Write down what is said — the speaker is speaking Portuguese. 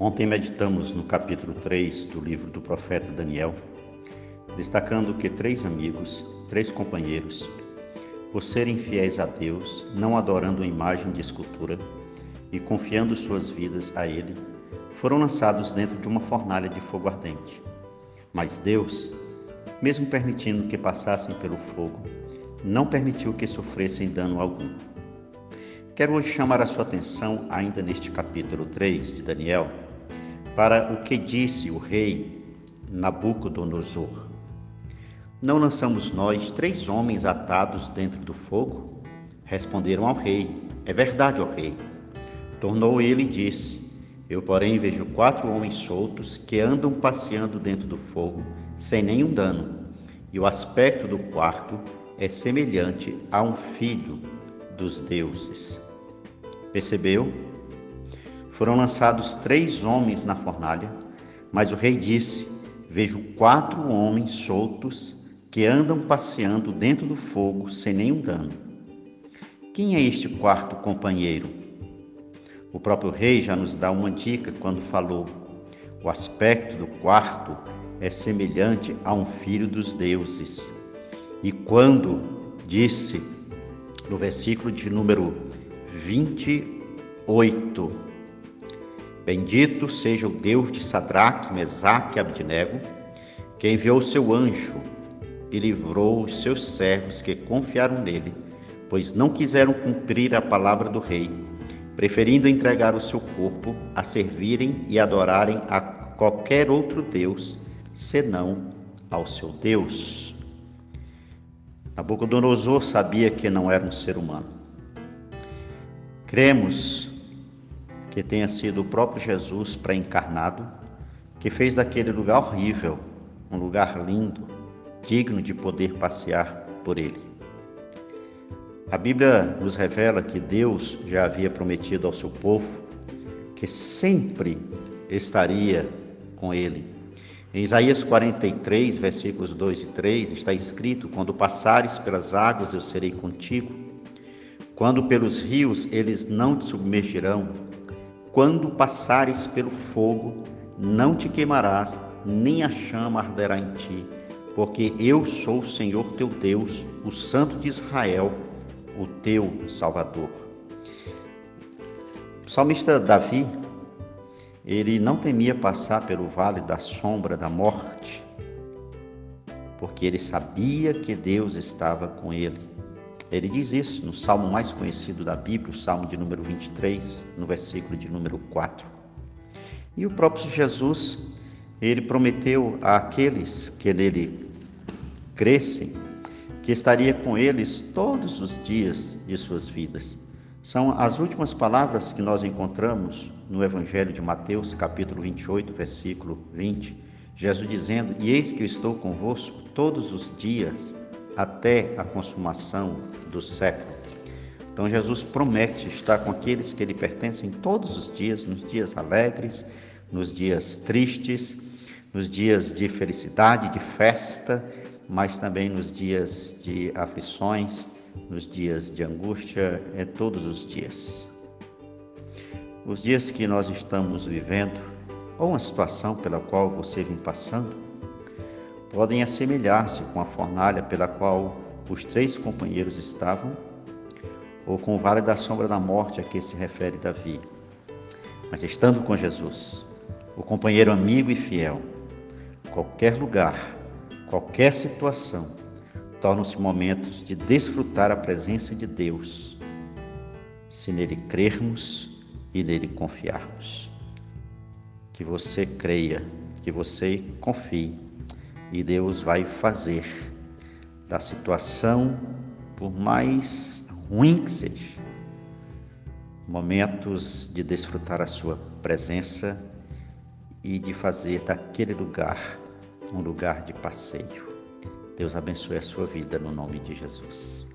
Ontem meditamos no capítulo 3 do livro do profeta Daniel, destacando que três amigos, três companheiros, por serem fiéis a Deus, não adorando a imagem de escultura e confiando suas vidas a Ele, foram lançados dentro de uma fornalha de fogo ardente. Mas Deus, mesmo permitindo que passassem pelo fogo, não permitiu que sofressem dano algum. Quero hoje chamar a sua atenção, ainda neste capítulo 3 de Daniel, para o que disse o rei Nabucodonosor. Não lançamos nós três homens atados dentro do fogo? Responderam ao rei: É verdade, ó rei. Tornou ele e disse: Eu, porém, vejo quatro homens soltos que andam passeando dentro do fogo, sem nenhum dano, e o aspecto do quarto é semelhante a um filho dos deuses. Percebeu? Foram lançados três homens na fornalha, mas o rei disse: Vejo quatro homens soltos que andam passeando dentro do fogo sem nenhum dano. Quem é este quarto companheiro? O próprio rei já nos dá uma dica quando falou: o aspecto do quarto é semelhante a um filho dos deuses. E quando disse, no versículo de número 28, Bendito seja o Deus de Sadraque, Mesaque e Abdinego, que enviou seu anjo e livrou os seus servos que confiaram nele, pois não quiseram cumprir a palavra do rei, preferindo entregar o seu corpo a servirem e adorarem a qualquer outro Deus, senão ao seu Deus. Nabucodonosor sabia que não era um ser humano. Cremos que tenha sido o próprio Jesus pré-encarnado, que fez daquele lugar horrível um lugar lindo, digno de poder passear por ele. A Bíblia nos revela que Deus já havia prometido ao seu povo que sempre estaria com ele. Em Isaías 43, versículos 2 e 3, está escrito: Quando passares pelas águas, eu serei contigo. Quando pelos rios, eles não te submergirão quando passares pelo fogo, não te queimarás, nem a chama arderá em ti, porque eu sou o Senhor teu Deus, o Santo de Israel, o teu Salvador. O salmista Davi, ele não temia passar pelo vale da sombra da morte, porque ele sabia que Deus estava com ele. Ele diz isso no salmo mais conhecido da Bíblia, o salmo de número 23, no versículo de número 4. E o próprio Jesus, ele prometeu àqueles que nele crescem que estaria com eles todos os dias de suas vidas. São as últimas palavras que nós encontramos no Evangelho de Mateus, capítulo 28, versículo 20. Jesus dizendo: E eis que eu estou convosco todos os dias até a consumação do século. Então Jesus promete estar com aqueles que lhe pertencem todos os dias, nos dias alegres, nos dias tristes, nos dias de felicidade, de festa, mas também nos dias de aflições, nos dias de angústia, é todos os dias. Os dias que nós estamos vivendo, ou uma situação pela qual você vem passando, podem assemelhar-se com a fornalha pela qual os três companheiros estavam, ou com o vale da sombra da morte a que se refere Davi. Mas estando com Jesus, o companheiro amigo e fiel, qualquer lugar, qualquer situação, tornam-se momentos de desfrutar a presença de Deus, se nele crermos e nele confiarmos. Que você creia, que você confie e Deus vai fazer da situação, por mais ruim que seja, momentos de desfrutar a sua presença e de fazer daquele lugar um lugar de passeio. Deus abençoe a sua vida no nome de Jesus.